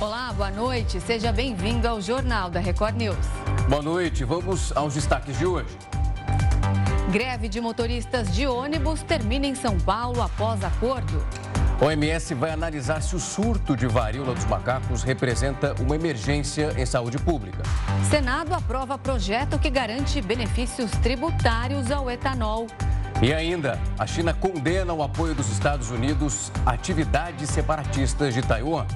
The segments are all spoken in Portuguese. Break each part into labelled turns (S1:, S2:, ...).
S1: Olá, boa noite. Seja bem-vindo ao Jornal da Record News.
S2: Boa noite. Vamos aos destaques de hoje.
S1: Greve de motoristas de ônibus termina em São Paulo após acordo.
S2: OMS vai analisar se o surto de varíola dos macacos representa uma emergência em saúde pública.
S1: Senado aprova projeto que garante benefícios tributários ao etanol.
S2: E ainda, a China condena o apoio dos Estados Unidos a atividades separatistas de Taiwan.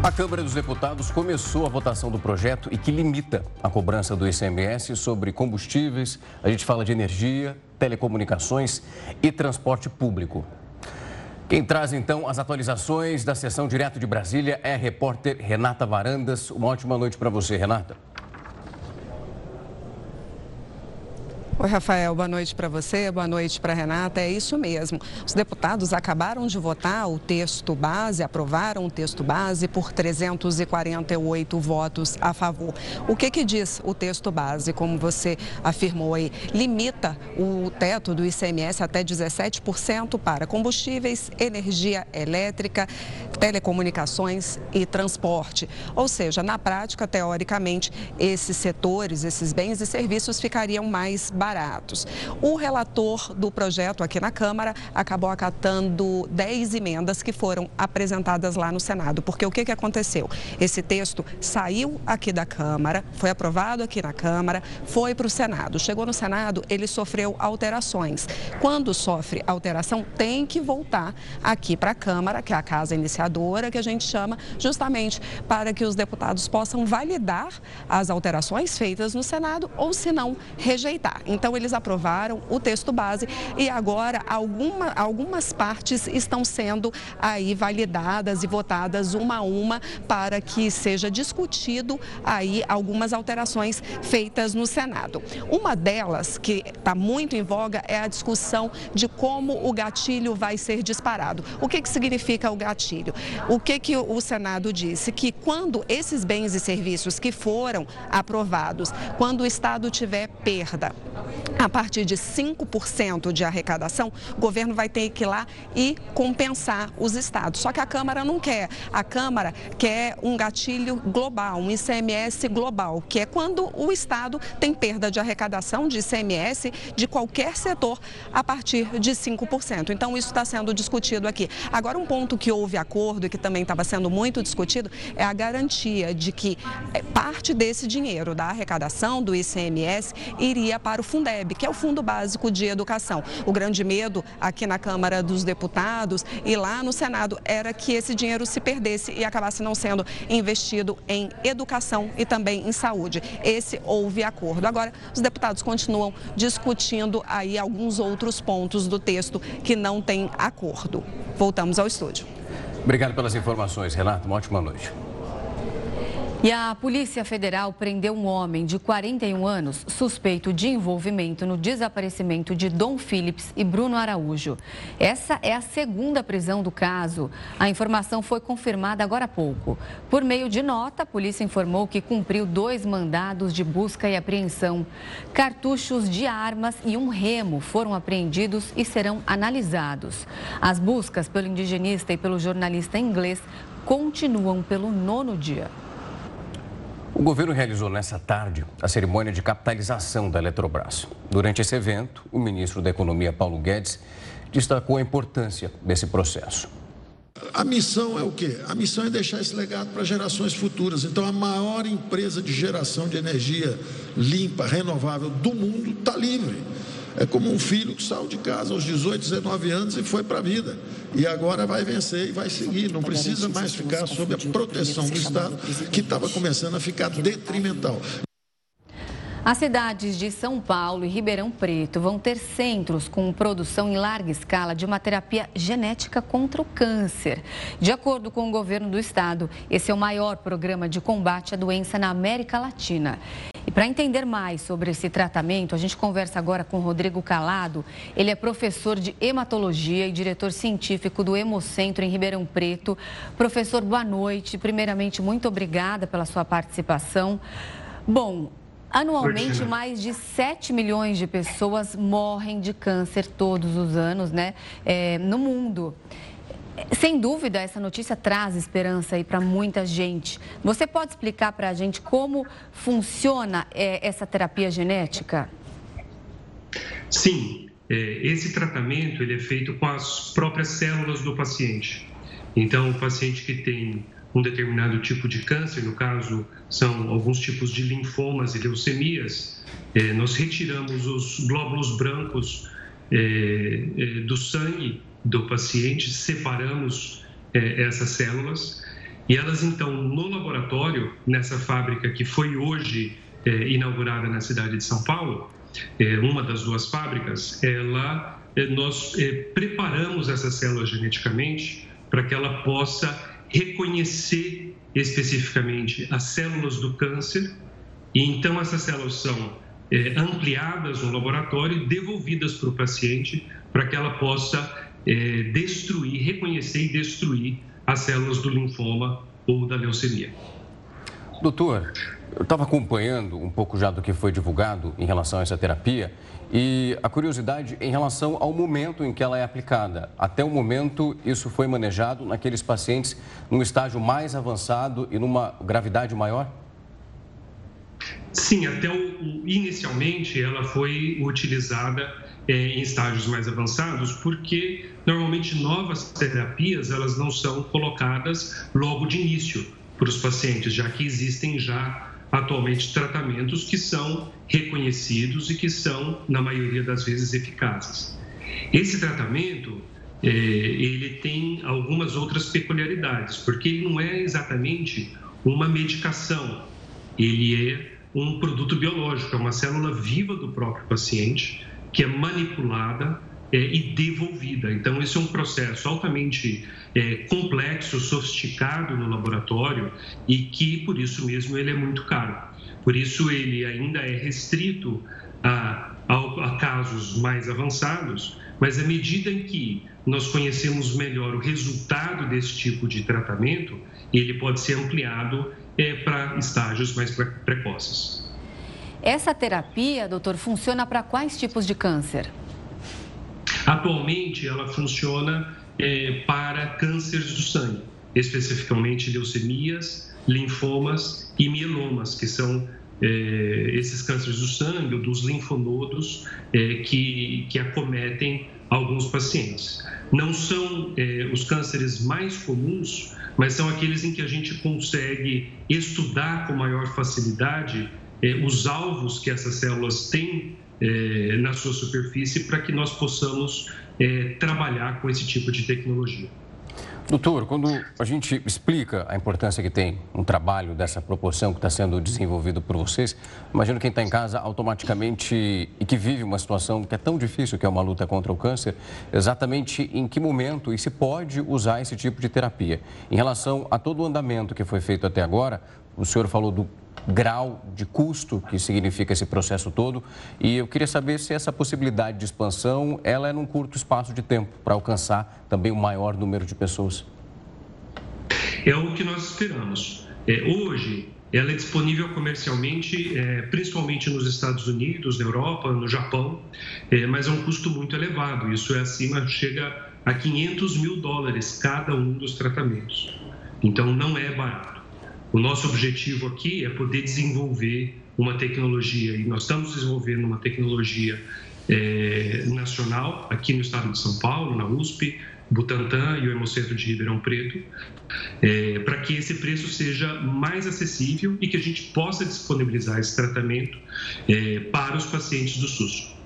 S2: A Câmara dos Deputados começou a votação do projeto e que limita a cobrança do ICMS sobre combustíveis, a gente fala de energia, telecomunicações e transporte público. Quem traz então as atualizações da sessão direto de Brasília é a repórter Renata Varandas. Uma ótima noite para você, Renata.
S3: Oi, Rafael, boa noite para você, boa noite para Renata. É isso mesmo. Os deputados acabaram de votar o texto base, aprovaram o texto base por 348 votos a favor. O que, que diz o texto base? Como você afirmou aí, limita o teto do ICMS até 17% para combustíveis, energia elétrica, telecomunicações e transporte. Ou seja, na prática, teoricamente, esses setores, esses bens e serviços ficariam mais baratos baratos. O relator do projeto aqui na Câmara acabou acatando 10 emendas que foram apresentadas lá no Senado. Porque o que, que aconteceu? Esse texto saiu aqui da Câmara, foi aprovado aqui na Câmara, foi para o Senado. Chegou no Senado, ele sofreu alterações. Quando sofre alteração, tem que voltar aqui para a Câmara, que é a casa iniciadora, que a gente chama, justamente para que os deputados possam validar as alterações feitas no Senado ou, se não, rejeitar. Então, eles aprovaram o texto base e agora alguma, algumas partes estão sendo aí validadas e votadas uma a uma para que seja discutido aí algumas alterações feitas no Senado. Uma delas, que está muito em voga, é a discussão de como o gatilho vai ser disparado. O que, que significa o gatilho? O que, que o Senado disse? Que quando esses bens e serviços que foram aprovados, quando o Estado tiver perda, a partir de 5% de arrecadação, o governo vai ter que ir lá e compensar os estados. Só que a Câmara não quer. A Câmara quer um gatilho global, um ICMS global, que é quando o estado tem perda de arrecadação de ICMS de qualquer setor a partir de 5%. Então, isso está sendo discutido aqui. Agora, um ponto que houve acordo e que também estava sendo muito discutido é a garantia de que eh, parte desse dinheiro da arrecadação do ICMS iria para o Fundeb, que é o Fundo Básico de Educação. O grande medo aqui na Câmara dos Deputados e lá no Senado era que esse dinheiro se perdesse e acabasse não sendo investido em educação e também em saúde. Esse houve acordo. Agora, os deputados continuam discutindo aí alguns outros pontos do texto que não tem acordo. Voltamos ao estúdio.
S2: Obrigado pelas informações, Renato. Uma ótima noite.
S1: E a Polícia Federal prendeu um homem de 41 anos suspeito de envolvimento no desaparecimento de Dom Phillips e Bruno Araújo. Essa é a segunda prisão do caso. A informação foi confirmada agora há pouco. Por meio de nota, a polícia informou que cumpriu dois mandados de busca e apreensão. Cartuchos de armas e um remo foram apreendidos e serão analisados. As buscas pelo indigenista e pelo jornalista inglês continuam pelo nono dia.
S2: O governo realizou nessa tarde a cerimônia de capitalização da Eletrobras. Durante esse evento, o ministro da Economia, Paulo Guedes, destacou a importância desse processo.
S4: A missão é o quê? A missão é deixar esse legado para gerações futuras. Então, a maior empresa de geração de energia limpa, renovável do mundo está livre. É como um filho que saiu de casa aos 18, 19 anos e foi para a vida. E agora vai vencer e vai seguir. Não precisa mais ficar sob a proteção do Estado, que estava começando a ficar detrimental.
S1: As cidades de São Paulo e Ribeirão Preto vão ter centros com produção em larga escala de uma terapia genética contra o câncer. De acordo com o governo do estado, esse é o maior programa de combate à doença na América Latina. E para entender mais sobre esse tratamento, a gente conversa agora com Rodrigo Calado. Ele é professor de hematologia e diretor científico do Hemocentro em Ribeirão Preto. Professor, boa noite. Primeiramente, muito obrigada pela sua participação. Bom, Anualmente, mais de 7 milhões de pessoas morrem de câncer todos os anos, né? É, no mundo. Sem dúvida, essa notícia traz esperança aí para muita gente. Você pode explicar para a gente como funciona é, essa terapia genética?
S5: Sim, é, esse tratamento ele é feito com as próprias células do paciente. Então, o paciente que tem um determinado tipo de câncer, no caso são alguns tipos de linfomas e leucemias, é, nós retiramos os glóbulos brancos é, do sangue do paciente, separamos é, essas células e elas então no laboratório, nessa fábrica que foi hoje é, inaugurada na cidade de São Paulo, é, uma das duas fábricas, ela nós preparamos essas células geneticamente para que ela possa reconhecer especificamente as células do câncer e então essas células são é, ampliadas no laboratório e devolvidas para o paciente para que ela possa é, destruir, reconhecer e destruir as células do linfoma ou da leucemia.
S2: Doutor, eu estava acompanhando um pouco já do que foi divulgado em relação a essa terapia e a curiosidade em relação ao momento em que ela é aplicada. Até o momento, isso foi manejado naqueles pacientes num estágio mais avançado e numa gravidade maior?
S5: Sim, até o, inicialmente ela foi utilizada em estágios mais avançados, porque normalmente novas terapias elas não são colocadas logo de início para os pacientes, já que existem já atualmente tratamentos que são reconhecidos e que são, na maioria das vezes, eficazes. Esse tratamento é, ele tem algumas outras peculiaridades, porque ele não é exatamente uma medicação, ele é um produto biológico, é uma célula viva do próprio paciente que é manipulada é, e devolvida. Então, esse é um processo altamente é, complexo, sofisticado no laboratório e que, por isso mesmo, ele é muito caro. Por isso, ele ainda é restrito a, a, a casos mais avançados, mas à medida em que nós conhecemos melhor o resultado desse tipo de tratamento, ele pode ser ampliado é, para estágios mais precoces.
S1: Essa terapia, doutor, funciona para quais tipos de câncer?
S5: Atualmente, ela funciona é, para cânceres do sangue, especificamente leucemias, linfomas e mielomas, que são é, esses cânceres do sangue, ou dos linfonodos, é, que, que acometem alguns pacientes. Não são os cânceres mais comuns, mas são aqueles em que a gente consegue estudar com maior facilidade os alvos que essas células têm é, na sua superfície para que nós possamos é, trabalhar com esse tipo de tecnologia.
S2: Doutor, quando a gente explica a importância que tem um trabalho dessa proporção que está sendo desenvolvido por vocês, imagino quem está em casa automaticamente e que vive uma situação que é tão difícil, que é uma luta contra o câncer, exatamente em que momento e se pode usar esse tipo de terapia. Em relação a todo o andamento que foi feito até agora, o senhor falou do grau de custo que significa esse processo todo. E eu queria saber se essa possibilidade de expansão ela é num curto espaço de tempo para alcançar também o um maior número de pessoas.
S5: É o que nós esperamos. É, hoje, ela é disponível comercialmente, é, principalmente nos Estados Unidos, na Europa, no Japão, é, mas é um custo muito elevado. Isso é acima, chega a 500 mil dólares cada um dos tratamentos. Então, não é barato. O nosso objetivo aqui é poder desenvolver uma tecnologia, e nós estamos desenvolvendo uma tecnologia é, nacional aqui no estado de São Paulo, na USP, Butantan e o Hemocentro de Ribeirão Preto, é, para que esse preço seja mais acessível e que a gente possa disponibilizar esse tratamento é, para os pacientes do SUS.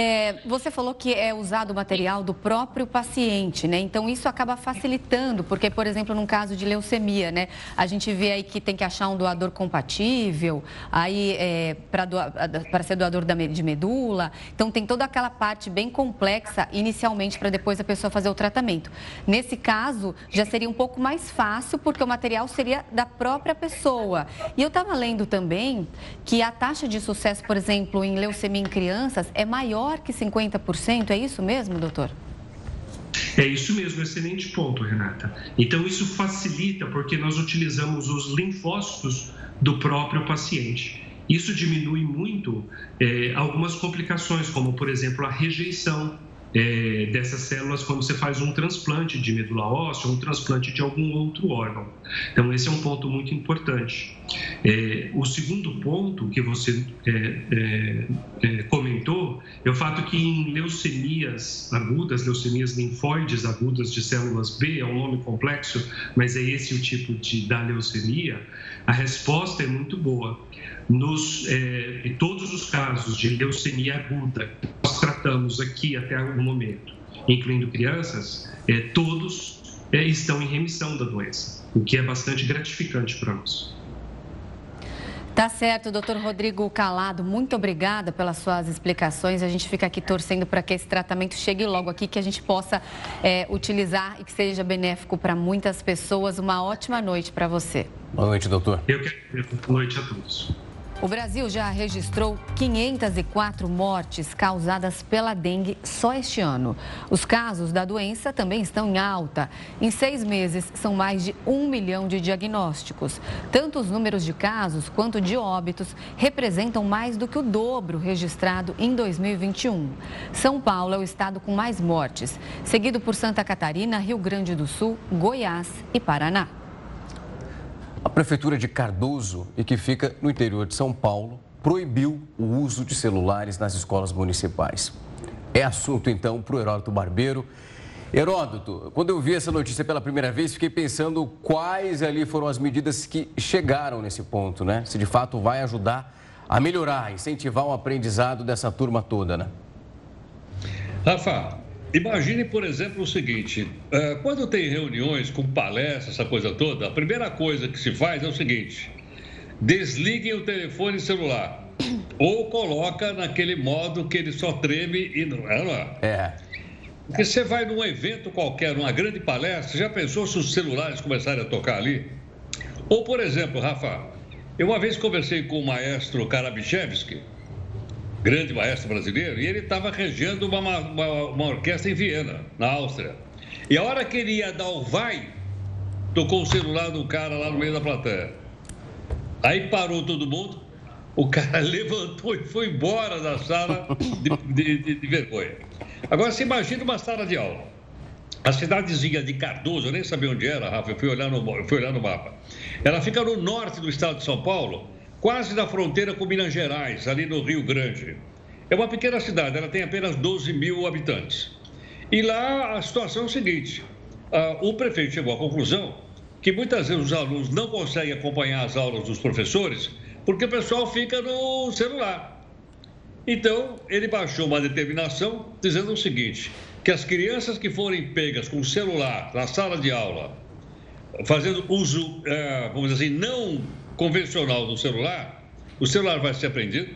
S1: É, você falou que é usado o material do próprio paciente, né? Então isso acaba facilitando, porque, por exemplo, num caso de leucemia, né? A gente vê aí que tem que achar um doador compatível, aí é, para ser doador de medula. Então tem toda aquela parte bem complexa inicialmente para depois a pessoa fazer o tratamento. Nesse caso, já seria um pouco mais fácil, porque o material seria da própria pessoa. E eu estava lendo também que a taxa de sucesso, por exemplo, em leucemia em crianças é maior maior que 50%, é isso mesmo, doutor?
S5: É isso mesmo, excelente ponto, Renata. Então, isso facilita porque nós utilizamos os linfócitos do próprio paciente. Isso diminui muito é, algumas complicações, como, por exemplo, a rejeição é, dessas células quando você faz um transplante de medula óssea ou um transplante de algum outro órgão. Então, esse é um ponto muito importante. É, o segundo ponto que você é, é, é comentou é o fato que em leucemias agudas, leucemias linfóides agudas de células B, é um nome complexo, mas é esse o tipo de da leucemia, a resposta é muito boa. Nos, em todos os casos de leucemia aguda que nós tratamos aqui até o momento, incluindo crianças, é, todos é, estão em remissão da doença, o que é bastante gratificante para nós.
S1: Tá certo, doutor Rodrigo Calado, muito obrigada pelas suas explicações. A gente fica aqui torcendo para que esse tratamento chegue logo aqui, que a gente possa é, utilizar e que seja benéfico para muitas pessoas. Uma ótima noite para você.
S2: Boa noite, doutor.
S5: Eu quero boa noite a todos.
S1: O Brasil já registrou 504 mortes causadas pela dengue só este ano. Os casos da doença também estão em alta. Em seis meses, são mais de um milhão de diagnósticos. Tanto os números de casos quanto de óbitos representam mais do que o dobro registrado em 2021. São Paulo é o estado com mais mortes, seguido por Santa Catarina, Rio Grande do Sul, Goiás e Paraná.
S2: A Prefeitura de Cardoso, e que fica no interior de São Paulo, proibiu o uso de celulares nas escolas municipais. É assunto, então, para o Heródoto Barbeiro. Heródoto, quando eu vi essa notícia pela primeira vez, fiquei pensando quais ali foram as medidas que chegaram nesse ponto, né? Se de fato vai ajudar a melhorar, incentivar o aprendizado dessa turma toda, né?
S6: Rafa, Imagine, por exemplo, o seguinte: é, quando tem reuniões com palestras, essa coisa toda, a primeira coisa que se faz é o seguinte: desliguem o telefone celular. Ou coloca naquele modo que ele só treme e não é. Não é.
S2: é.
S6: Porque você vai num evento qualquer, numa grande palestra, já pensou se os celulares começarem a tocar ali? Ou, por exemplo, Rafa, eu uma vez conversei com o maestro Karabichevski, grande maestro brasileiro, e ele estava regendo uma, uma, uma, orquestra em Viena, na Áustria. E a hora que ele ia dar o vai, tocou o celular do cara lá no meio da plateia. Aí parou todo mundo, o cara levantou e foi embora da sala de, de, de, de vergonha. Agora, você imagina uma sala de aula. A cidadezinha de Cardoso, eu nem sabia onde era, Rafa, eu fui olhar no, fui olhar no mapa. Ela fica no norte do estado de São Paulo, quase na fronteira com Minas Gerais, ali no Rio Grande. É uma pequena cidade, ela tem apenas 12 mil habitantes. E lá a situação é o seguinte: uh, o prefeito chegou à conclusão que muitas vezes os alunos não conseguem acompanhar as aulas dos professores porque o pessoal fica no celular. Então, ele baixou uma determinação dizendo o seguinte: que as crianças que forem pegas com o celular na sala de aula, fazendo uso, uh, vamos dizer assim, não convencional do celular, o celular vai ser apreendido,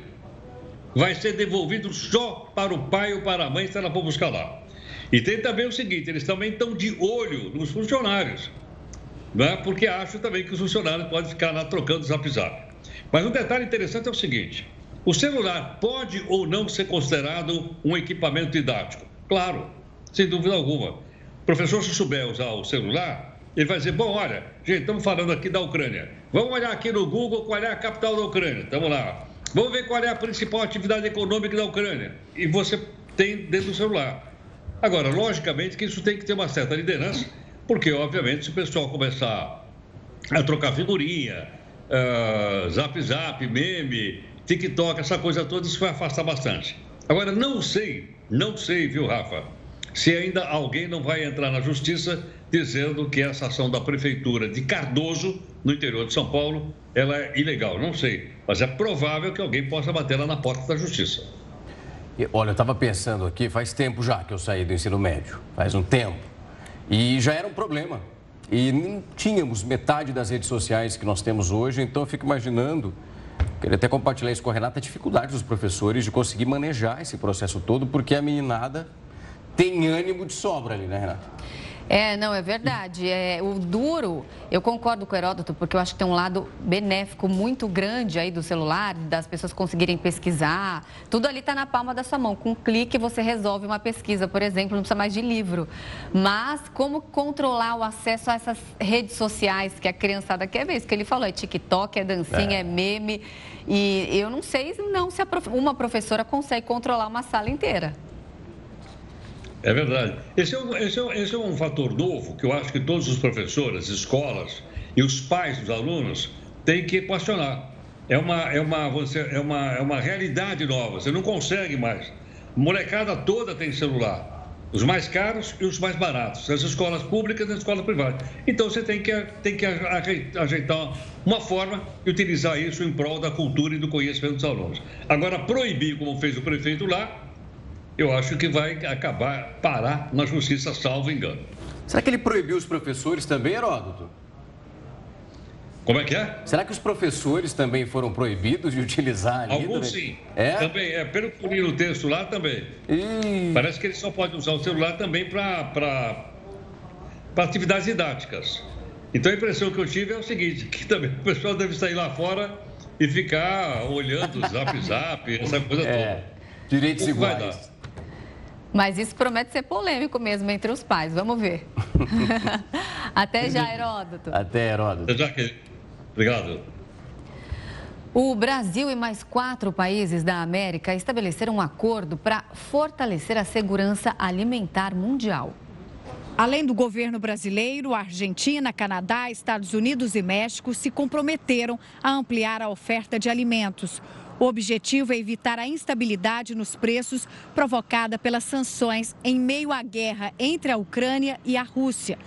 S6: vai ser devolvido só para o pai ou para a mãe se ela for buscar lá. E tem também o seguinte, eles também estão de olho nos funcionários, né? porque acham também que os funcionários podem ficar lá trocando zap zap. Mas um detalhe interessante é o seguinte, o celular pode ou não ser considerado um equipamento didático? Claro, sem dúvida alguma. O professor, se souber usar o celular, ele vai dizer: bom, olha, gente, estamos falando aqui da Ucrânia. Vamos olhar aqui no Google qual é a capital da Ucrânia. Estamos lá. Vamos ver qual é a principal atividade econômica da Ucrânia. E você tem dentro do celular. Agora, logicamente que isso tem que ter uma certa liderança, porque, obviamente, se o pessoal começar a trocar figurinha, uh, zap zap, meme, TikTok, essa coisa toda, isso vai afastar bastante. Agora, não sei, não sei, viu, Rafa, se ainda alguém não vai entrar na justiça dizendo que essa ação da prefeitura de Cardoso, no interior de São Paulo, ela é ilegal. Não sei, mas é provável que alguém possa bater lá na porta da justiça.
S2: Olha, eu estava pensando aqui, faz tempo já que eu saí do ensino médio, faz um tempo. E já era um problema. E não tínhamos metade das redes sociais que nós temos hoje, então eu fico imaginando, queria até compartilhar isso com a Renata, a dificuldade dos professores de conseguir manejar esse processo todo, porque a meninada tem ânimo de sobra ali, né, Renata?
S1: É, não, é verdade. É, o duro, eu concordo com o Heródoto, porque eu acho que tem um lado benéfico muito grande aí do celular, das pessoas conseguirem pesquisar. Tudo ali está na palma da sua mão. Com um clique você resolve uma pesquisa, por exemplo, não precisa mais de livro. Mas como controlar o acesso a essas redes sociais que a criançada quer ver? Isso que ele falou, é TikTok, é dancinha, é, é meme. E eu não sei não se uma professora consegue controlar uma sala inteira.
S6: É verdade. Esse é, um, esse, é um, esse é um fator novo que eu acho que todos os professores, escolas e os pais dos alunos têm que questionar. É uma, é uma, você, é uma, é uma realidade nova, você não consegue mais. Molecada toda tem celular. Os mais caros e os mais baratos. As escolas públicas e as escolas privadas. Então você tem que, tem que ajeitar uma forma de utilizar isso em prol da cultura e do conhecimento dos alunos. Agora, proibir, como fez o prefeito lá, eu acho que vai acabar, parar na justiça, salvo engano.
S2: Será que ele proibiu os professores também, Heródoto?
S6: Como é que é?
S2: Será que os professores também foram proibidos de utilizar?
S6: Alguns sim. É? Também, é, pelo que li no texto lá também. E... Parece que eles só podem usar o celular também para atividades didáticas. Então a impressão que eu tive é o seguinte, que também o pessoal deve sair lá fora e ficar olhando o zap zap, essa coisa é, toda.
S2: Direitos iguais.
S1: Mas isso promete ser polêmico mesmo entre os pais. Vamos ver. Até já, Heródoto.
S2: Até, Heródoto.
S6: Já que... Obrigado.
S1: O Brasil e mais quatro países da América estabeleceram um acordo para fortalecer a segurança alimentar mundial.
S7: Além do governo brasileiro, Argentina, Canadá, Estados Unidos e México se comprometeram a ampliar a oferta de alimentos. O objetivo é evitar a instabilidade nos preços provocada pelas sanções em meio à guerra entre a Ucrânia e a Rússia.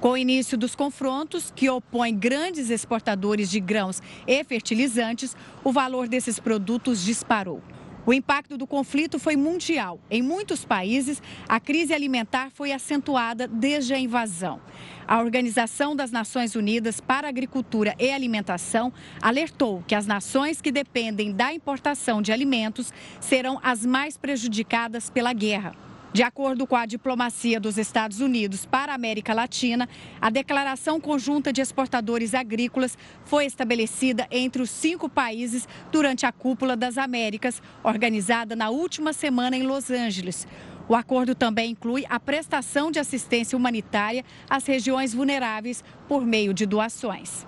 S7: Com o início dos confrontos, que opõem grandes exportadores de grãos e fertilizantes, o valor desses produtos disparou. O impacto do conflito foi mundial. Em muitos países, a crise alimentar foi acentuada desde a invasão. A Organização das Nações Unidas para Agricultura e Alimentação alertou que as nações que dependem da importação de alimentos serão as mais prejudicadas pela guerra. De acordo com a diplomacia dos Estados Unidos para a América Latina, a declaração conjunta de exportadores agrícolas foi estabelecida entre os cinco países durante a Cúpula das Américas, organizada na última semana em Los Angeles. O acordo também inclui a prestação de assistência humanitária às regiões vulneráveis por meio de doações.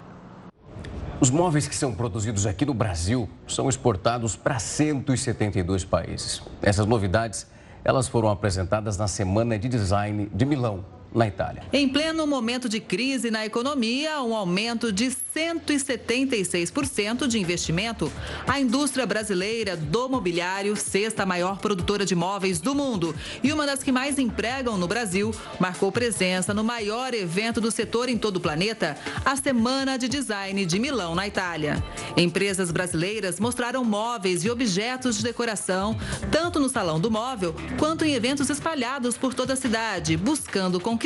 S2: Os móveis que são produzidos aqui no Brasil são exportados para 172 países. Essas novidades elas foram apresentadas na Semana de Design de Milão, na Itália.
S8: Em pleno momento de crise na economia, um aumento de 176% de investimento. A indústria brasileira do mobiliário, sexta maior produtora de móveis do mundo e uma das que mais empregam no Brasil, marcou presença no maior evento do setor em todo o planeta, a Semana de Design de Milão, na Itália. Empresas brasileiras mostraram móveis e objetos de decoração, tanto no Salão do Móvel quanto em eventos espalhados por toda a cidade, buscando conquistar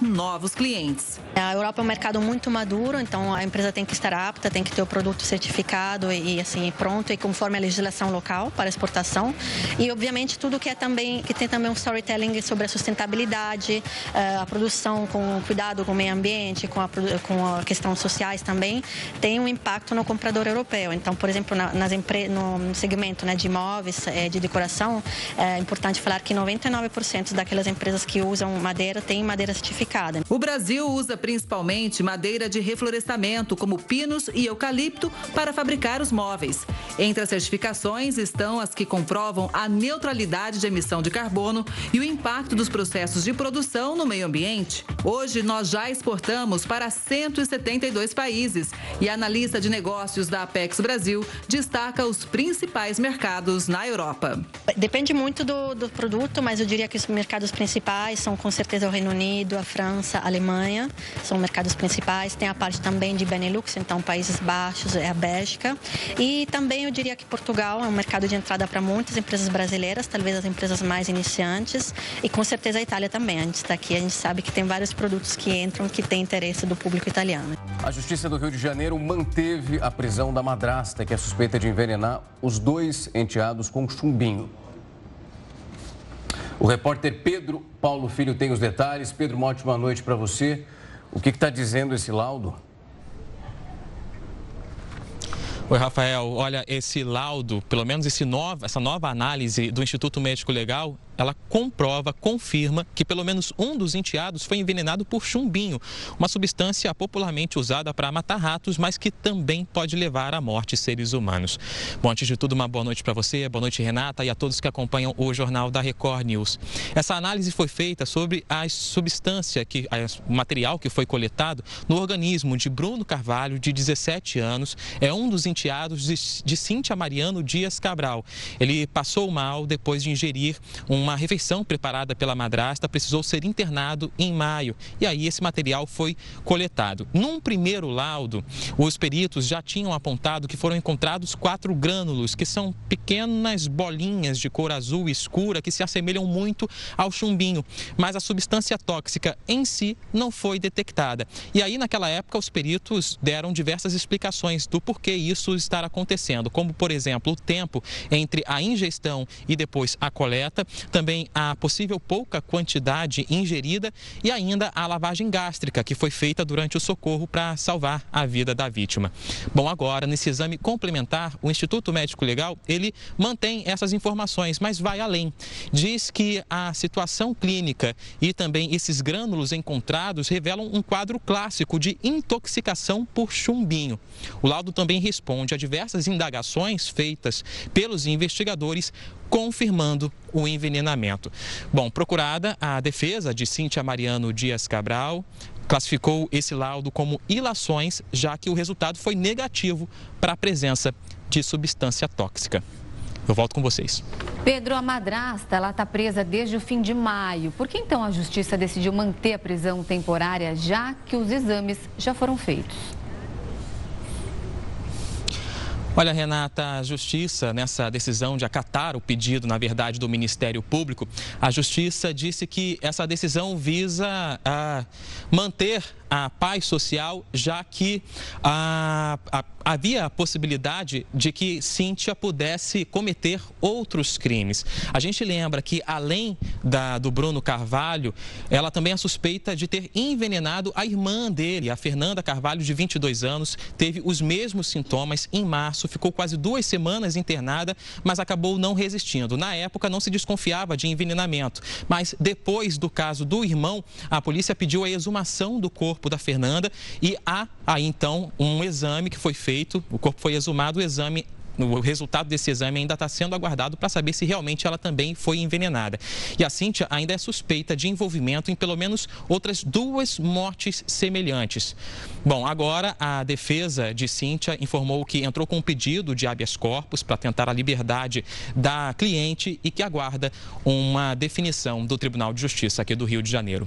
S8: novos clientes.
S9: A Europa é um mercado muito maduro, então a empresa tem que estar apta, tem que ter o produto certificado e assim pronto e conforme a legislação local para exportação. E obviamente tudo que é também que tem também um storytelling sobre a sustentabilidade, eh, a produção com cuidado com o meio ambiente, com a com a questão sociais também tem um impacto no comprador europeu. Então, por exemplo, nas no segmento né, de imóveis, eh, de decoração, é importante falar que 99% daquelas empresas que usam madeira têm madeira certificada.
S8: O Brasil usa principalmente madeira de reflorestamento como pinos e eucalipto para fabricar os móveis. Entre as certificações estão as que comprovam a neutralidade de emissão de carbono e o impacto dos processos de produção no meio ambiente. Hoje, nós já exportamos para 172 países e a analista de negócios da Apex Brasil destaca os principais mercados na Europa.
S9: Depende muito do, do produto, mas eu diria que os mercados principais são com certeza o Reino Unido, a França, a Alemanha, são mercados principais. Tem a parte também de Benelux Benelux, então Países Baixos, é a Bélgica. E também eu diria que Portugal é um mercado de entrada para muitas empresas brasileiras, talvez as empresas mais iniciantes. E com certeza a Itália também. A gente está aqui, a gente sabe que tem vários produtos que entram que têm interesse do público italiano.
S2: A Justiça do Rio de Janeiro manteve a prisão da madrasta, que é suspeita de envenenar os dois enteados com chumbinho. O repórter Pedro Paulo Filho tem os detalhes. Pedro, uma ótima noite para você. O que está dizendo esse laudo?
S10: Oi, Rafael. Olha, esse laudo, pelo menos nova, essa nova análise do Instituto Médico Legal, ela comprova, confirma que pelo menos um dos enteados foi envenenado por chumbinho, uma substância popularmente usada para matar ratos, mas que também pode levar à morte seres humanos. Bom, antes de tudo, uma boa noite para você, boa noite, Renata, e a todos que acompanham o jornal da Record News. Essa análise foi feita sobre a substância, que, o material que foi coletado no organismo de Bruno Carvalho, de 17 anos, é um dos enteados de, de Cíntia Mariano Dias Cabral. Ele passou mal depois de ingerir um uma refeição preparada pela madrasta precisou ser internado em maio e aí esse material foi coletado. Num primeiro laudo, os peritos já tinham apontado que foram encontrados quatro grânulos, que são pequenas bolinhas de cor azul escura que se assemelham muito ao chumbinho, mas a substância tóxica em si não foi detectada. E aí, naquela época, os peritos deram diversas explicações do porquê isso estar acontecendo, como, por exemplo, o tempo entre a ingestão e depois a coleta também a possível pouca quantidade ingerida e ainda a lavagem gástrica que foi feita durante o socorro para salvar a vida da vítima. Bom, agora nesse exame complementar, o Instituto Médico Legal, ele mantém essas informações, mas vai além. Diz que a situação clínica e também esses grânulos encontrados revelam um quadro clássico de intoxicação por chumbinho. O laudo também responde a diversas indagações feitas pelos investigadores confirmando o envenenamento. Bom, procurada, a defesa de Cíntia Mariano Dias Cabral classificou esse laudo como ilações, já que o resultado foi negativo para a presença de substância tóxica. Eu volto com vocês.
S1: Pedro, a madrasta, ela está presa desde o fim de maio. Por que então a justiça decidiu manter a prisão temporária, já que os exames já foram feitos?
S10: Olha, Renata, a Justiça, nessa decisão de acatar o pedido, na verdade, do Ministério Público, a Justiça disse que essa decisão visa a ah, manter a paz social, já que a, a, havia a possibilidade de que Cíntia pudesse cometer outros crimes. A gente lembra que, além da, do Bruno Carvalho, ela também é suspeita de ter envenenado a irmã dele, a Fernanda Carvalho, de 22 anos, teve os mesmos sintomas em março, ficou quase duas semanas internada, mas acabou não resistindo. Na época, não se desconfiava de envenenamento, mas depois do caso do irmão, a polícia pediu a exumação do corpo corpo da Fernanda e há aí então um exame que foi feito, o corpo foi exumado, o exame o resultado desse exame ainda está sendo aguardado para saber se realmente ela também foi envenenada. E a Cíntia ainda é suspeita de envolvimento em pelo menos outras duas mortes semelhantes. Bom, agora a defesa de Cíntia informou que entrou com um pedido de habeas corpus para tentar a liberdade da cliente e que aguarda uma definição do Tribunal de Justiça aqui do Rio de Janeiro.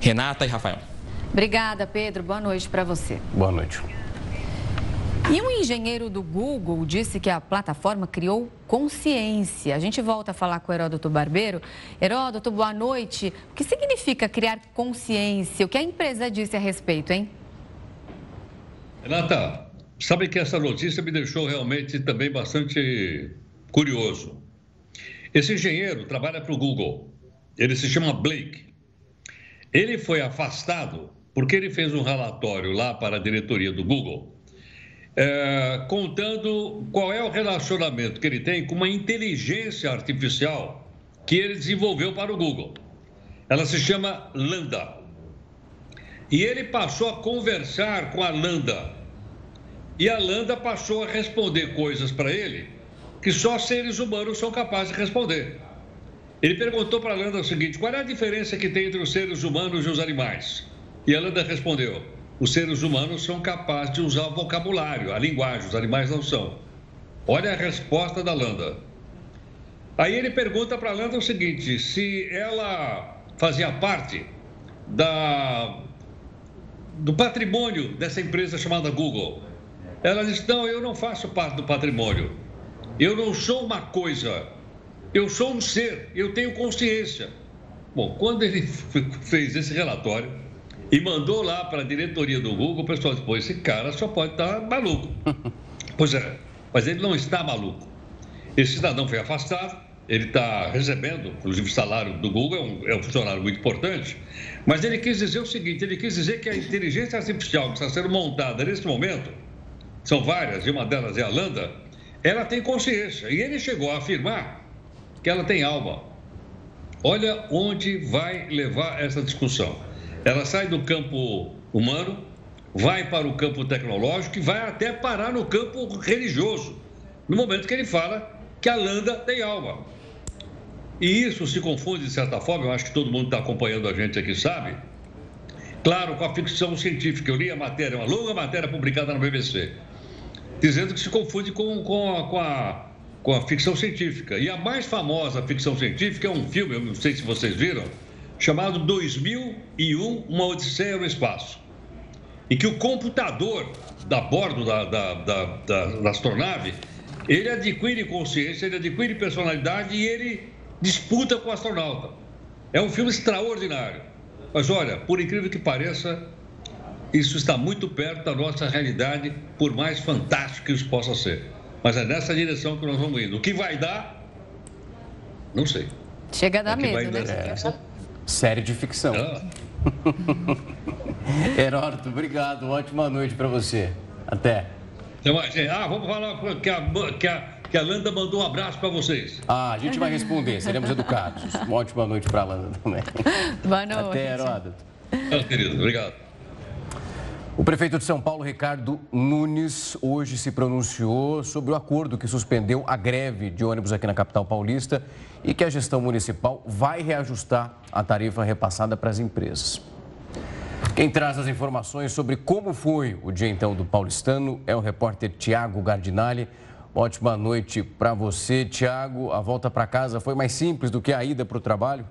S10: Renata e Rafael.
S1: Obrigada, Pedro. Boa noite para você.
S2: Boa noite.
S1: E um engenheiro do Google disse que a plataforma criou consciência. A gente volta a falar com o Heródoto Barbeiro. Heródoto, boa noite. O que significa criar consciência? O que a empresa disse a respeito, hein?
S6: Renata, sabe que essa notícia me deixou realmente também bastante curioso. Esse engenheiro trabalha para o Google. Ele se chama Blake. Ele foi afastado porque ele fez um relatório lá para a diretoria do Google, é, contando qual é o relacionamento que ele tem com uma inteligência artificial que ele desenvolveu para o Google. Ela se chama Lambda. E ele passou a conversar com a Lambda. E a Lambda passou a responder coisas para ele que só seres humanos são capazes de responder. Ele perguntou para a Landa o seguinte: qual é a diferença que tem entre os seres humanos e os animais? E a Landa respondeu: os seres humanos são capazes de usar o vocabulário, a linguagem, os animais não são. Olha a resposta da Landa. Aí ele pergunta para a Landa o seguinte: se ela fazia parte da, do patrimônio dessa empresa chamada Google. Ela disse: não, eu não faço parte do patrimônio. Eu não sou uma coisa eu sou um ser, eu tenho consciência. Bom, quando ele fez esse relatório e mandou lá para a diretoria do Google, o pessoal disse: pô, esse cara só pode estar tá maluco. pois é, mas ele não está maluco. Esse cidadão foi afastado ele está recebendo, inclusive o salário do Google é um, é um, funcionário muito importante, mas ele quis dizer o seguinte: ele quis dizer que a inteligência artificial que está sendo montada nesse momento, são várias, e uma delas é a Landa, ela tem consciência. E ele chegou a afirmar que ela tem alma. Olha onde vai levar essa discussão. Ela sai do campo humano, vai para o campo tecnológico e vai até parar no campo religioso, no momento que ele fala que a Landa tem alma. E isso se confunde, de certa forma, eu acho que todo mundo está acompanhando a gente aqui sabe, claro, com a ficção científica. Eu li a matéria, uma longa matéria publicada na BBC, dizendo que se confunde com, com, a, com, a, com a ficção científica. E a mais famosa ficção científica é um filme, eu não sei se vocês viram, chamado 2001 Uma Odisseia no Espaço. Em que o computador da bordo da, da, da, da, da astronave ele adquire consciência, ele adquire personalidade e ele disputa com o astronauta. É um filme extraordinário. Mas olha, por incrível que pareça, isso está muito perto da nossa realidade, por mais fantástico que isso possa ser. Mas é nessa direção que nós vamos indo. O que vai dar, não sei.
S1: Chega a dar medo, né? É.
S2: Série de ficção. Ah. Heródoto, obrigado. Ótima noite para você. Até.
S6: Ah, vamos falar que a, que a, que a Landa mandou um abraço para vocês.
S2: Ah, a gente vai responder, seremos educados. Uma ótima noite para a Landa também.
S1: Boa noite.
S2: Até, Heródoto.
S6: Ah, querido, obrigado.
S2: O prefeito de São Paulo, Ricardo Nunes, hoje se pronunciou sobre o acordo que suspendeu a greve de ônibus aqui na capital paulista e que a gestão municipal vai reajustar a tarifa repassada para as empresas. Quem traz as informações sobre como foi o dia então do paulistano é o repórter Tiago Gardinali. Ótima noite para você, Tiago. A volta para casa foi mais simples do que a ida para o trabalho?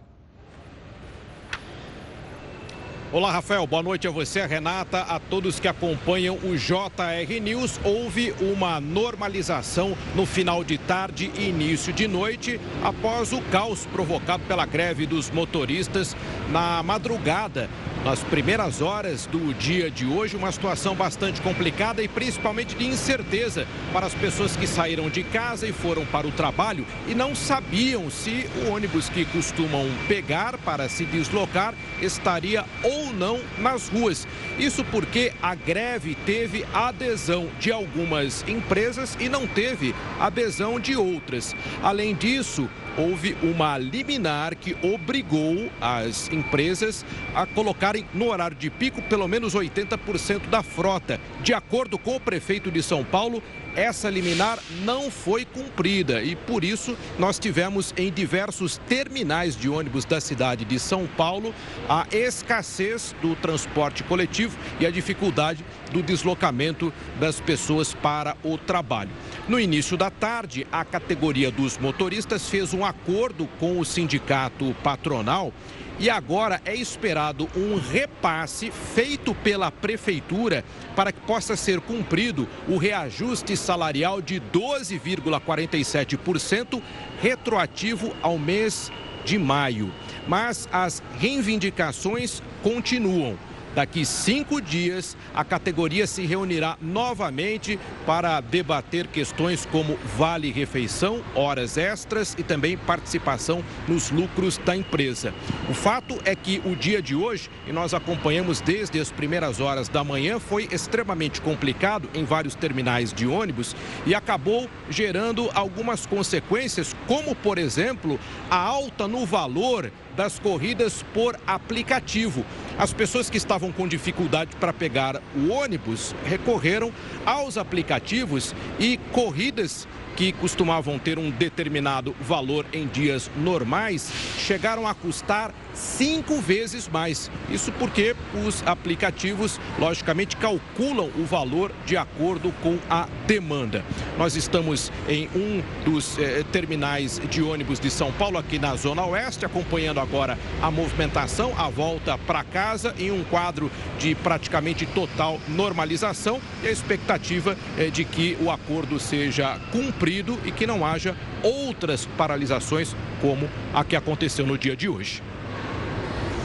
S11: Olá, Rafael. Boa noite a você, a Renata, a todos que acompanham o JR News. Houve uma normalização no final de tarde e início de noite após o caos provocado pela greve dos motoristas na madrugada nas primeiras horas do dia de hoje, uma situação bastante complicada e principalmente de incerteza para as pessoas que saíram de casa e foram para o trabalho e não sabiam se o ônibus que costumam pegar para se deslocar estaria ou não nas ruas. Isso porque a greve teve adesão de algumas empresas e não teve adesão de outras. Além disso, houve uma liminar que obrigou as empresas a colocarem no horário de pico pelo menos 80% da frota. De acordo com o prefeito de São Paulo, essa liminar não foi cumprida e por isso nós tivemos em diversos terminais de ônibus da cidade de São Paulo a escassez do transporte coletivo e a dificuldade do deslocamento das pessoas para o trabalho. No início da tarde, a categoria dos motoristas fez um acordo com o sindicato patronal e agora é esperado um repasse feito pela prefeitura para que possa ser cumprido o reajuste salarial de 12,47% retroativo ao mês de maio. Mas as reivindicações continuam. Daqui cinco dias, a categoria se reunirá novamente para debater questões como vale refeição, horas extras e também participação nos lucros da empresa. O fato é que o dia de hoje, e nós acompanhamos desde as primeiras horas da manhã, foi extremamente complicado em vários terminais de ônibus e acabou gerando algumas consequências, como, por exemplo, a alta no valor das corridas por aplicativo. As pessoas que estavam com dificuldade para pegar o ônibus recorreram aos aplicativos e corridas que costumavam ter um determinado valor em dias normais, chegaram a custar cinco vezes mais. Isso porque os aplicativos, logicamente, calculam o valor de acordo com a demanda. Nós estamos em um dos eh, terminais de ônibus de São Paulo, aqui na Zona Oeste, acompanhando agora a movimentação, a volta para casa, em um quadro de praticamente total normalização e a expectativa eh, de que o acordo seja cumprido e que não haja outras paralisações como a que aconteceu no dia de hoje.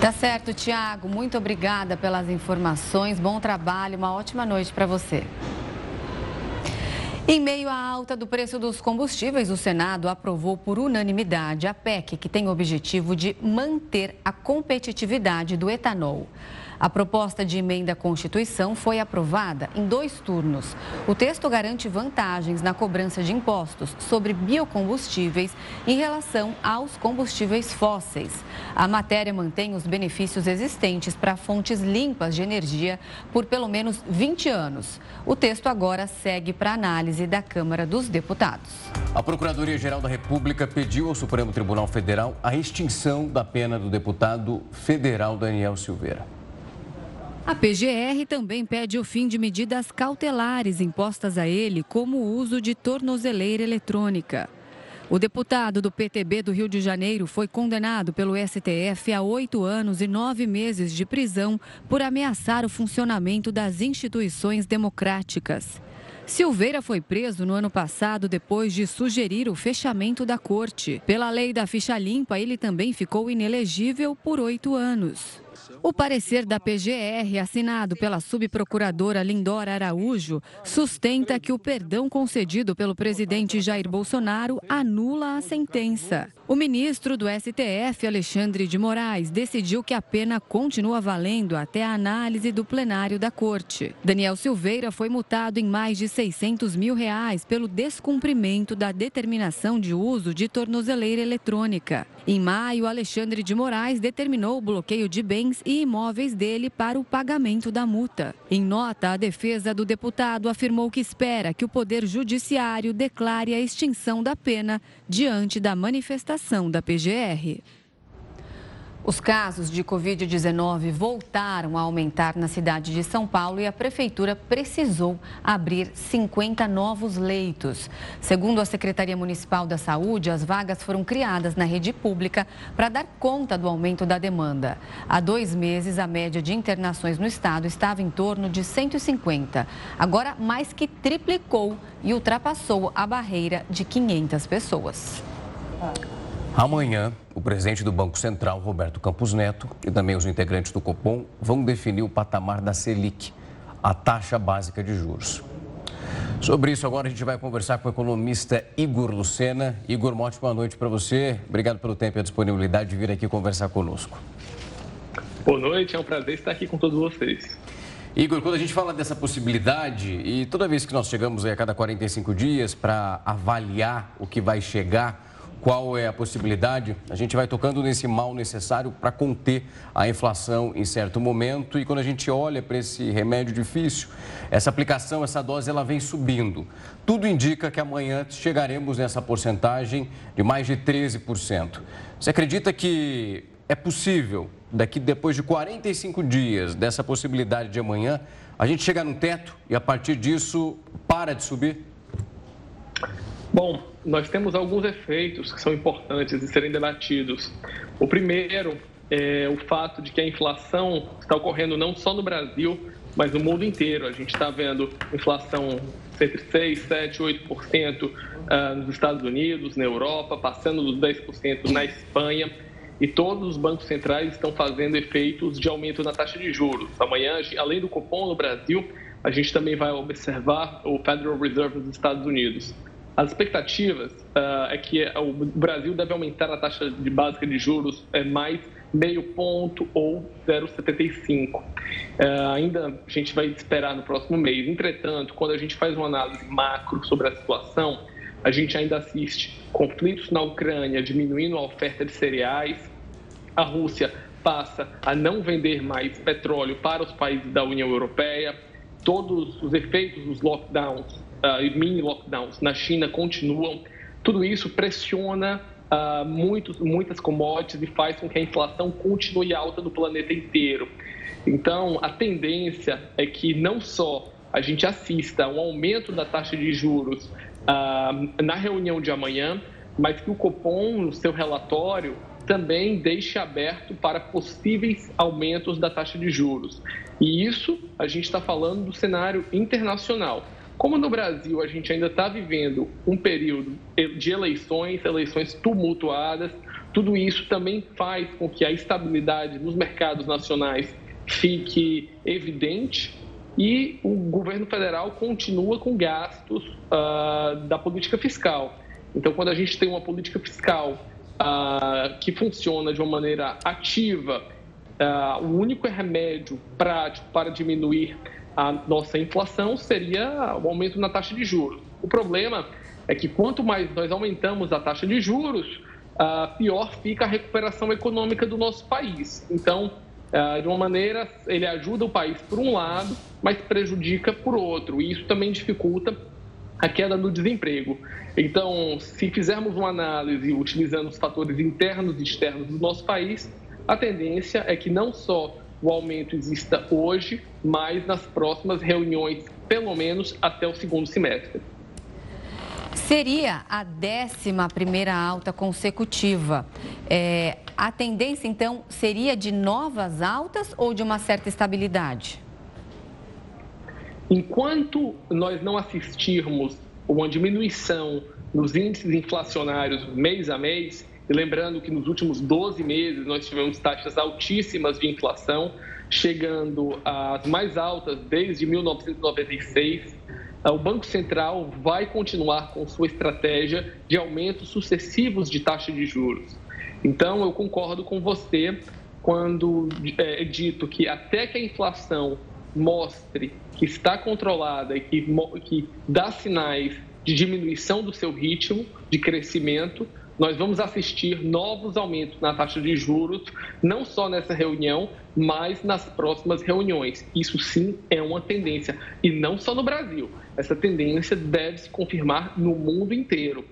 S1: Tá certo, Tiago. Muito obrigada pelas informações. Bom trabalho, uma ótima noite para você. Em meio à alta do preço dos combustíveis, o Senado aprovou por unanimidade a PEC, que tem o objetivo de manter a competitividade do etanol. A proposta de emenda à Constituição foi aprovada em dois turnos. O texto garante vantagens na cobrança de impostos sobre biocombustíveis em relação aos combustíveis fósseis. A matéria mantém os benefícios existentes para fontes limpas de energia por pelo menos 20 anos. O texto agora segue para análise da Câmara dos Deputados.
S2: A Procuradoria-Geral da República pediu ao Supremo Tribunal Federal a extinção da pena do deputado federal Daniel Silveira.
S1: A PGR também pede o fim de medidas cautelares impostas a ele, como o uso de tornozeleira eletrônica. O deputado do PTB do Rio de Janeiro foi condenado pelo STF a oito anos e nove meses de prisão por ameaçar o funcionamento das instituições democráticas. Silveira foi preso no ano passado depois de sugerir o fechamento da corte. Pela lei da ficha limpa, ele também ficou inelegível por oito anos. O parecer da PGR, assinado pela subprocuradora Lindora Araújo, sustenta que o perdão concedido pelo presidente Jair Bolsonaro anula a sentença. O ministro do STF, Alexandre de Moraes, decidiu que a pena continua valendo até a análise do plenário da corte. Daniel Silveira foi multado em mais de 600 mil reais pelo descumprimento da determinação de uso de tornozeleira eletrônica. Em maio, Alexandre de Moraes determinou o bloqueio de bens e imóveis dele para o pagamento da multa. Em nota, a defesa do deputado afirmou que espera que o Poder Judiciário declare a extinção da pena diante da manifestação da PGR. Os casos de Covid-19 voltaram a aumentar na cidade de São Paulo e a prefeitura precisou abrir 50 novos leitos. Segundo a Secretaria Municipal da Saúde, as vagas foram criadas na rede pública para dar conta do aumento da demanda. Há dois meses, a média de internações no estado estava em torno de 150. Agora, mais que triplicou e ultrapassou a barreira de 500 pessoas.
S2: Amanhã, o presidente do Banco Central, Roberto Campos Neto, e também os integrantes do Copom vão definir o patamar da Selic, a taxa básica de juros. Sobre isso, agora a gente vai conversar com o economista Igor Lucena. Igor, uma ótima noite para você. Obrigado pelo tempo e a disponibilidade de vir aqui conversar conosco.
S12: Boa noite, é um prazer estar aqui com todos vocês.
S2: Igor, quando a gente fala dessa possibilidade, e toda vez que nós chegamos a cada 45 dias para avaliar o que vai chegar, qual é a possibilidade, a gente vai tocando nesse mal necessário para conter a inflação em certo momento. E quando a gente olha para esse remédio difícil, essa aplicação, essa dose, ela vem subindo. Tudo indica que amanhã chegaremos nessa porcentagem de mais de 13%. Você acredita que é possível, daqui depois de 45 dias dessa possibilidade de amanhã, a gente chegar no teto e a partir disso para de subir?
S12: Bom, nós temos alguns efeitos que são importantes de serem debatidos. O primeiro é o fato de que a inflação está ocorrendo não só no Brasil, mas no mundo inteiro. A gente está vendo inflação entre 6, 7, 8% nos Estados Unidos, na Europa, passando dos 10% na Espanha. E todos os bancos centrais estão fazendo efeitos de aumento na taxa de juros. Amanhã, além do cupom no Brasil, a gente também vai observar o Federal Reserve dos Estados Unidos. As expectativas uh, é que o Brasil deve aumentar a taxa de básica de juros é, mais meio ponto ou 0,75. Uh, ah, ainda a gente vai esperar no próximo mês. Entretanto, quando a gente faz uma análise macro sobre a situação, a gente ainda assiste conflitos na Ucrânia diminuindo a oferta de cereais, a Rússia passa a não vender mais petróleo para os países da União Europeia, todos os efeitos dos lockdowns uh, mini lockdowns na China continuam, tudo isso pressiona uh, muitos, muitas commodities e faz com que a inflação continue alta no planeta inteiro. Então, a tendência é que não só a gente assista a um aumento da taxa de juros uh, na reunião de amanhã, mas que o Copom, no seu relatório, também deixe aberto para possíveis aumentos da taxa de juros. E isso a gente está falando do cenário internacional. Como no Brasil a gente ainda está vivendo um período de eleições, eleições tumultuadas, tudo isso também faz com que a estabilidade nos mercados nacionais fique evidente e o governo federal continua com gastos uh, da política fiscal. Então, quando a gente tem uma política fiscal uh, que funciona de uma maneira ativa, uh, o único remédio prático para diminuir a nossa inflação seria o aumento na taxa de juros. O problema é que quanto mais nós aumentamos a taxa de juros, pior fica a recuperação econômica do nosso país. Então, ah, de uma maneira, ele ajuda o país por um lado, mas prejudica por outro. E isso também dificulta a queda do desemprego. Então, se fizermos uma análise utilizando os fatores internos e externos do nosso país, a tendência é que não só o aumento exista hoje, mas nas próximas reuniões, pelo menos até o segundo semestre.
S1: Seria a décima primeira alta consecutiva. É, a tendência, então, seria de novas altas ou de uma certa estabilidade?
S12: Enquanto nós não assistirmos uma diminuição nos índices inflacionários mês a mês, e lembrando que nos últimos 12 meses nós tivemos taxas altíssimas de inflação, chegando às mais altas desde 1996, ah, o Banco Central vai continuar com sua estratégia de aumentos sucessivos de taxa de juros. Então, eu concordo com você quando é, é dito que até que a inflação mostre que está controlada e que, que dá sinais de diminuição do seu ritmo de crescimento, nós vamos assistir novos aumentos na taxa de juros, não só nessa reunião, mas nas próximas reuniões. Isso sim é uma tendência, e não só no Brasil. Essa tendência deve se confirmar no mundo inteiro.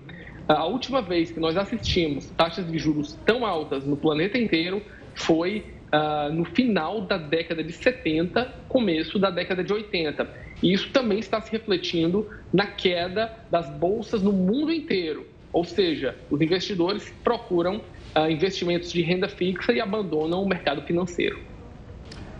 S12: A última vez que nós assistimos taxas de juros tão altas no planeta inteiro foi uh, no final da década de 70, começo da década de 80. E isso também está se refletindo na queda das bolsas no mundo inteiro. Ou seja, os investidores procuram uh, investimentos de renda fixa e abandonam o mercado financeiro.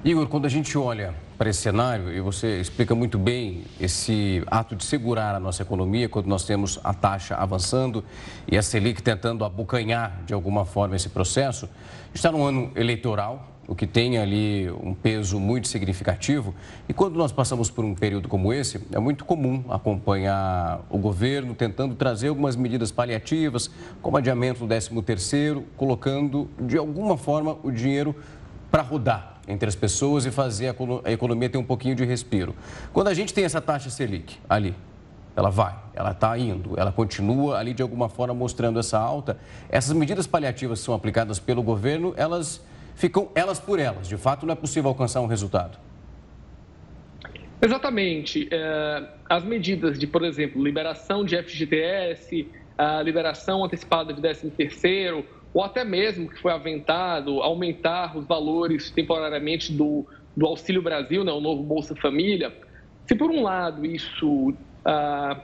S2: Igor, quando a gente olha para esse cenário, e você explica muito bem esse ato de segurar a nossa economia, quando nós temos a taxa avançando e a Selic tentando abocanhar de alguma forma esse processo, está num ano eleitoral, o que tem ali um peso muito significativo. E quando nós passamos por um período como esse, é muito comum acompanhar o governo tentando trazer algumas medidas paliativas, como adiamento do 13º, colocando de alguma forma o dinheiro para rodar entre as pessoas e fazer a economia ter um pouquinho de respiro. Quando a gente tem essa taxa Selic ali, ela vai, ela está indo, ela continua ali de alguma forma mostrando essa alta. Essas medidas paliativas que são aplicadas pelo governo, elas ficam elas por elas. De fato, não é possível alcançar um resultado.
S12: Exatamente. É, as medidas de, por exemplo, liberação de FGTS, a liberação antecipada de 13º, ou até mesmo que foi aventado aumentar os valores temporariamente do, do Auxílio Brasil, né, o novo Bolsa Família, se por um lado isso, ah,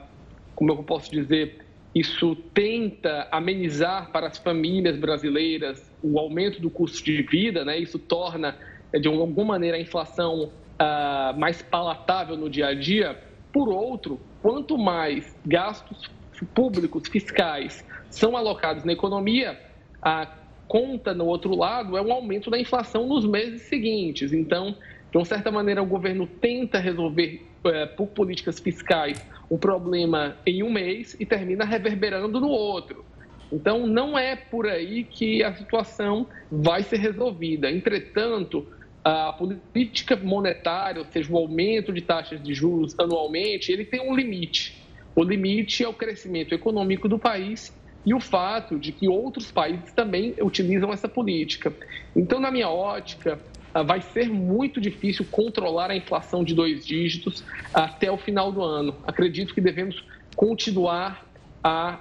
S12: como eu posso dizer, isso tenta amenizar para as famílias brasileiras o aumento do custo de vida, né? Isso torna, de alguma maneira, a inflação uh, mais palatável no dia a dia. Por outro, quanto mais gastos públicos fiscais são alocados na economia, a conta no outro lado é um aumento da inflação nos meses seguintes. Então, de uma certa maneira, o governo tenta resolver é, por políticas fiscais um problema em um mês e termina reverberando no outro. Então, não é por aí que a situação vai ser resolvida. Entretanto, a política monetária, ou seja, o aumento de taxas de juros anualmente, ele tem um limite. O limite é o crescimento econômico do país e o fato de que outros países também utilizam essa política. Então, na minha ótica, vai ser muito difícil controlar a inflação de dois dígitos até o final do ano. Acredito que devemos continuar a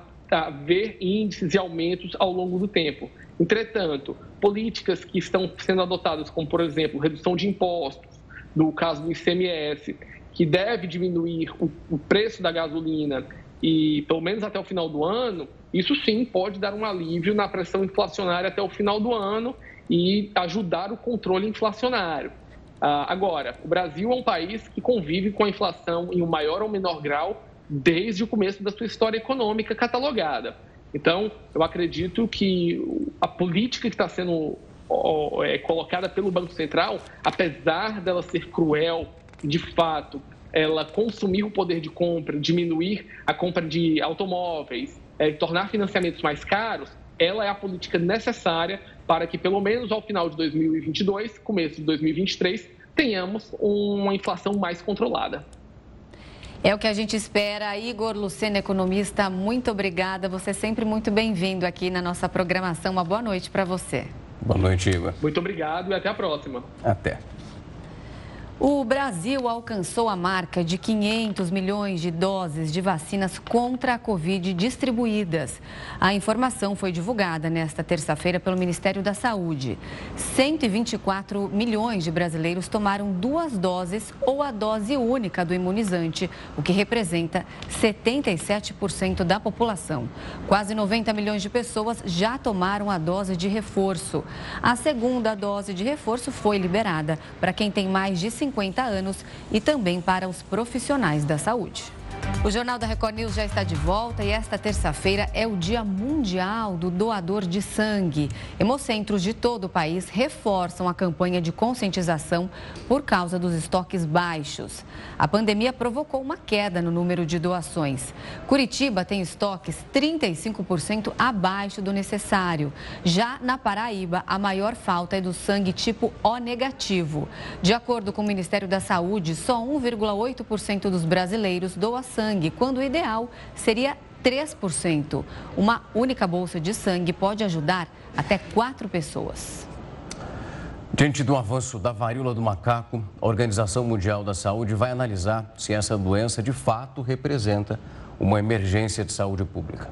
S12: ver índices e aumentos ao longo do tempo. Entretanto, políticas que estão sendo adotadas, como, por exemplo, redução de impostos, no caso do ICMS, que deve diminuir o, preço da gasolina e pelo menos até o final do ano, isso sim pode dar um alívio na pressão inflacionária até o final do ano e ajudar o controle inflacionário. Ah, agora, o Brasil é um país que convive com a inflação em um maior ou menor grau desde o começo da sua história econômica catalogada. Então, eu acredito que a política que está sendo é, colocada pelo Banco Central, apesar dela ser cruel de fato, ela consumir o poder de compra, diminuir a compra de automóveis, é, tornar financiamentos mais caros, ela é a política necessária para que, pelo menos ao final de 2022, começo de 2023, tenhamos uma inflação mais controlada.
S1: É o que a gente espera. Igor Lucena, economista, muito obrigada. Você é sempre muito bem-vindo aqui na nossa programação. Uma boa noite para você.
S2: Boa noite, Igor.
S12: Muito obrigado e até a próxima.
S2: Até.
S1: O Brasil alcançou a marca de 500 milhões de doses de vacinas contra a Covid distribuídas. A informação foi divulgada nesta terça-feira pelo Ministério da Saúde. 124 milhões de brasileiros tomaram duas doses ou a dose única do imunizante, o que representa 77% da população. Quase 90 milhões de pessoas já tomaram a dose de reforço. A segunda dose de reforço foi liberada para quem tem mais de 50 50 anos e também para os profissionais da saúde. O Jornal da Record News já está de volta e esta terça-feira é o Dia Mundial do Doador de Sangue. Hemocentros de todo o país reforçam a campanha de conscientização por causa dos estoques baixos. A pandemia provocou uma queda no número de doações. Curitiba tem estoques 35% abaixo do necessário. Já na Paraíba, a maior falta é do sangue tipo O negativo. De acordo com o Ministério da Saúde, só 1,8% dos brasileiros doa sangue, quando o ideal seria 3%. Uma única bolsa de sangue pode ajudar até quatro pessoas.
S2: Diante do avanço da varíola do macaco, a Organização Mundial da Saúde vai analisar se essa doença de fato representa uma emergência de saúde pública.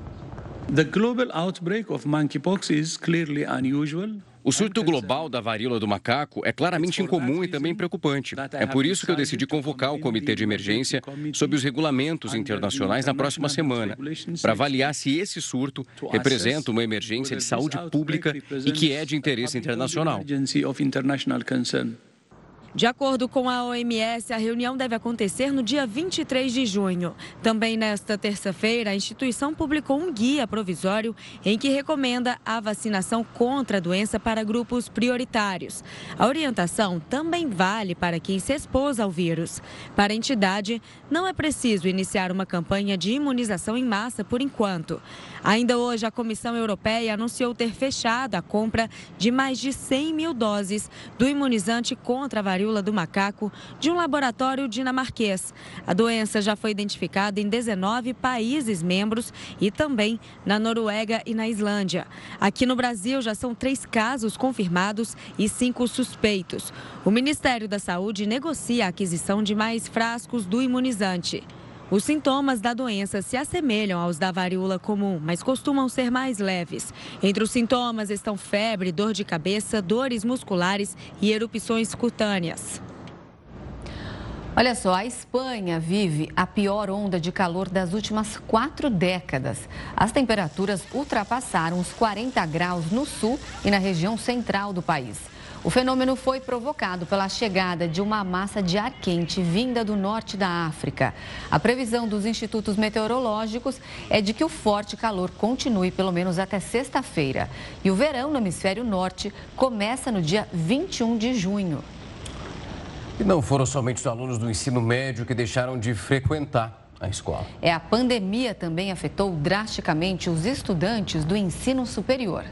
S13: The global outbreak of monkeypox is clearly unusual.
S2: O surto global da varíola do macaco é claramente incomum e também preocupante. É por isso que eu decidi convocar o Comitê de Emergência sob os regulamentos internacionais na próxima semana, para avaliar se esse surto representa uma emergência de saúde pública e que é de interesse internacional.
S14: De acordo com a OMS, a reunião deve acontecer no dia 23 de junho. Também nesta terça-feira, a instituição publicou um guia provisório em que recomenda a vacinação contra a doença para grupos prioritários. A orientação também vale para quem se expôs ao vírus. Para a entidade, não é preciso iniciar uma campanha de imunização em massa por enquanto. Ainda hoje, a Comissão Europeia anunciou ter fechado a compra de mais de 100 mil doses do imunizante contra a varíola do macaco de um laboratório dinamarquês. A doença já foi identificada em 19 países membros e também na Noruega e na Islândia. Aqui no Brasil já são três casos confirmados e cinco suspeitos. O Ministério da Saúde negocia a aquisição de mais frascos do imunizante. Os sintomas da doença se assemelham aos da varíola comum, mas costumam ser mais leves. Entre os sintomas estão febre, dor de cabeça, dores musculares e erupções cutâneas.
S1: Olha só, a Espanha vive a pior onda de calor das últimas quatro décadas. As temperaturas ultrapassaram os 40 graus no sul e na região central do país. O fenômeno foi provocado pela chegada de uma massa de ar quente vinda do norte da África. A previsão dos institutos meteorológicos é de que o forte calor continue pelo menos até sexta-feira. E o verão no hemisfério norte começa no dia 21 de junho.
S2: E não foram somente os alunos do ensino médio que deixaram de frequentar a escola.
S1: É, a pandemia também afetou drasticamente os estudantes do ensino superior.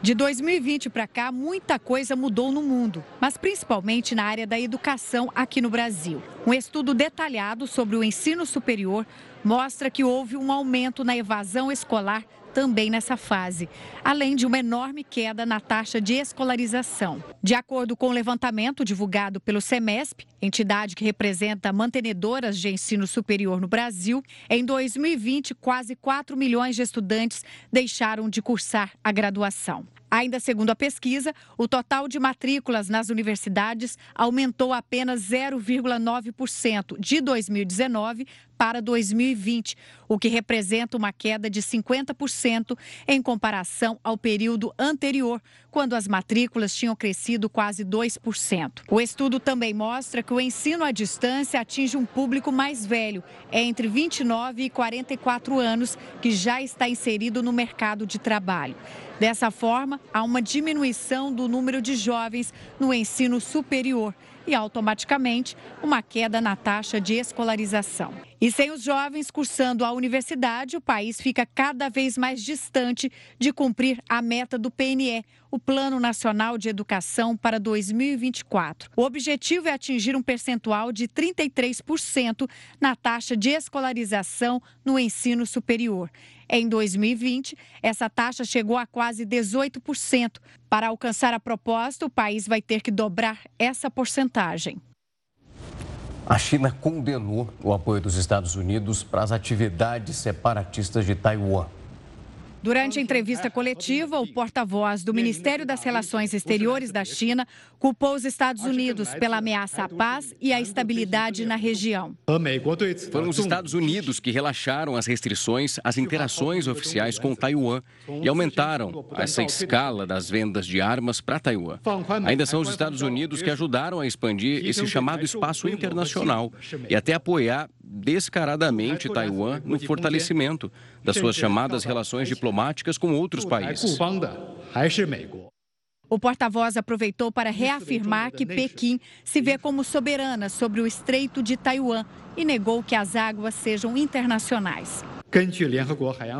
S7: De 2020 para cá, muita coisa mudou no mundo, mas principalmente na área da educação aqui no Brasil. Um estudo detalhado sobre o ensino superior mostra que houve um aumento na evasão escolar também nessa fase, além de uma enorme queda na taxa de escolarização. De acordo com o levantamento divulgado pelo SEMESP, entidade que representa mantenedoras de ensino superior no Brasil, em 2020, quase 4 milhões de estudantes deixaram de cursar a graduação. Ainda segundo a pesquisa, o total de matrículas nas universidades aumentou apenas 0,9% de 2019 para 2020, o que representa uma queda de 50% em comparação ao período anterior, quando as matrículas tinham crescido quase 2%. O estudo também mostra que o ensino à distância atinge um público mais velho, entre 29 e 44 anos, que já está inserido no mercado de trabalho. Dessa forma, há uma diminuição do número de jovens no ensino superior e automaticamente uma queda na taxa de escolarização. E sem os jovens cursando a universidade, o país fica cada vez mais distante de cumprir a meta do PNE, o Plano Nacional de Educação para 2024. O objetivo é atingir um percentual de 33% na taxa de escolarização no ensino superior. Em 2020, essa taxa chegou a quase 18%. Para alcançar a proposta, o país vai ter que dobrar essa porcentagem.
S2: A China condenou o apoio dos Estados Unidos para as atividades separatistas de Taiwan.
S7: Durante a entrevista coletiva, o porta-voz do Ministério das Relações Exteriores da China culpou os Estados Unidos pela ameaça à paz e à estabilidade na região.
S2: Foram os Estados Unidos que relaxaram as restrições às interações oficiais com Taiwan e aumentaram essa escala das vendas de armas para Taiwan. Ainda são os Estados Unidos que ajudaram a expandir esse chamado espaço internacional e até apoiar descaradamente Taiwan no fortalecimento das suas chamadas relações diplomáticas com outros países.
S7: O porta-voz aproveitou para reafirmar que Pequim se vê como soberana sobre o Estreito de Taiwan e negou que as águas sejam internacionais.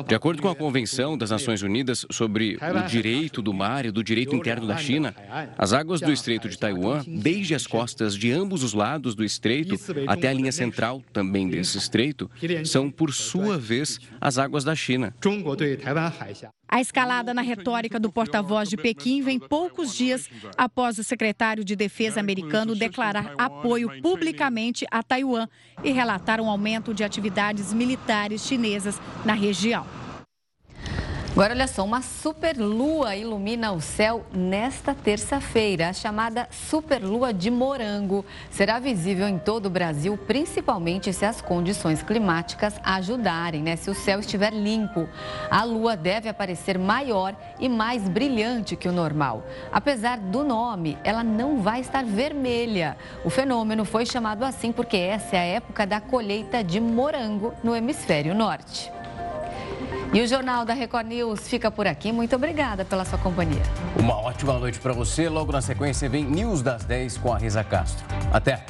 S2: De acordo com a Convenção das Nações Unidas sobre o direito do mar e do direito interno da China, as águas do Estreito de Taiwan, desde as costas de ambos os lados do estreito até a linha central também desse estreito, são, por sua vez, as águas da China.
S7: A escalada na retórica do porta-voz de Pequim vem poucos dias após o secretário de Defesa americano declarar apoio publicamente a Taiwan e relatar um aumento de atividades militares chinesas na região.
S1: Agora, olha só, uma superlua ilumina o céu nesta terça-feira. A chamada superlua de morango será visível em todo o Brasil, principalmente se as condições climáticas ajudarem, né? Se o céu estiver limpo. A lua deve aparecer maior e mais brilhante que o normal. Apesar do nome, ela não vai estar vermelha. O fenômeno foi chamado assim porque essa é a época da colheita de morango no hemisfério norte. E o Jornal da Record News fica por aqui. Muito obrigada pela sua companhia.
S2: Uma ótima noite para você. Logo na sequência vem News das 10 com a Risa Castro. Até!